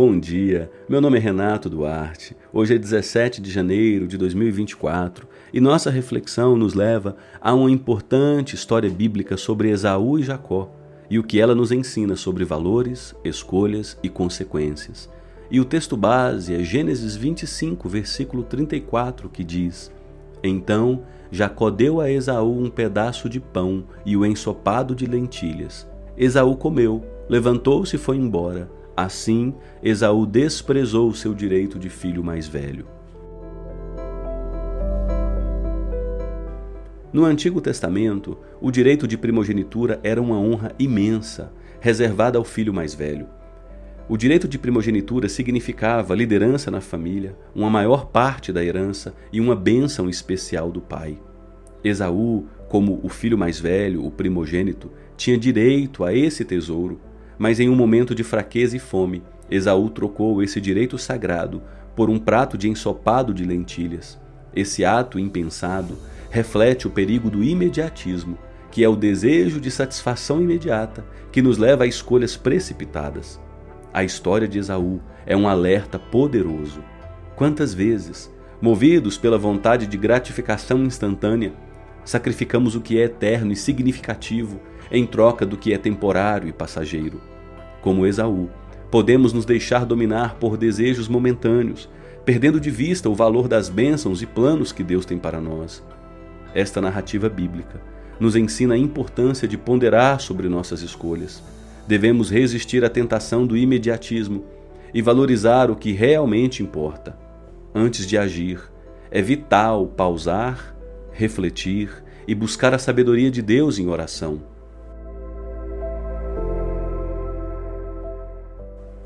bom dia. Meu nome é Renato Duarte. Hoje é 17 de janeiro de 2024 e nossa reflexão nos leva a uma importante história bíblica sobre Esaú e Jacó e o que ela nos ensina sobre valores, escolhas e consequências. E o texto base é Gênesis 25, versículo 34, que diz: Então Jacó deu a Esaú um pedaço de pão e o ensopado de lentilhas. Esaú comeu, levantou-se e foi embora. Assim, Esaú desprezou seu direito de filho mais velho. No Antigo Testamento, o direito de primogenitura era uma honra imensa, reservada ao filho mais velho. O direito de primogenitura significava liderança na família, uma maior parte da herança e uma bênção especial do pai. Esaú, como o filho mais velho, o primogênito, tinha direito a esse tesouro, mas em um momento de fraqueza e fome, Esaú trocou esse direito sagrado por um prato de ensopado de lentilhas. Esse ato impensado reflete o perigo do imediatismo, que é o desejo de satisfação imediata que nos leva a escolhas precipitadas. A história de Esaú é um alerta poderoso. Quantas vezes, movidos pela vontade de gratificação instantânea, sacrificamos o que é eterno e significativo em troca do que é temporário e passageiro? Como Esaú, podemos nos deixar dominar por desejos momentâneos, perdendo de vista o valor das bênçãos e planos que Deus tem para nós. Esta narrativa bíblica nos ensina a importância de ponderar sobre nossas escolhas Devemos resistir à tentação do imediatismo e valorizar o que realmente importa. Antes de agir, é vital pausar, refletir e buscar a sabedoria de Deus em oração.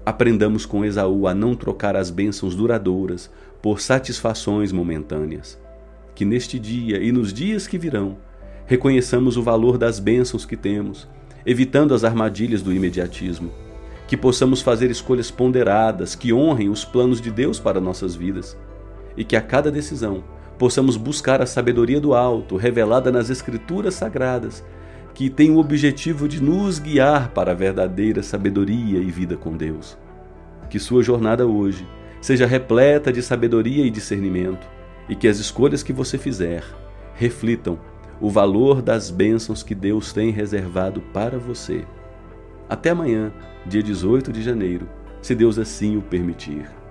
Aprendamos com Esaú a não trocar as bênçãos duradouras por satisfações momentâneas. Que neste dia e nos dias que virão, reconheçamos o valor das bênçãos que temos evitando as armadilhas do imediatismo. Que possamos fazer escolhas ponderadas que honrem os planos de Deus para nossas vidas. E que a cada decisão possamos buscar a sabedoria do alto, revelada nas Escrituras sagradas, que tem o objetivo de nos guiar para a verdadeira sabedoria e vida com Deus. Que sua jornada hoje seja repleta de sabedoria e discernimento, e que as escolhas que você fizer reflitam o valor das bênçãos que Deus tem reservado para você. Até amanhã, dia 18 de janeiro, se Deus assim o permitir.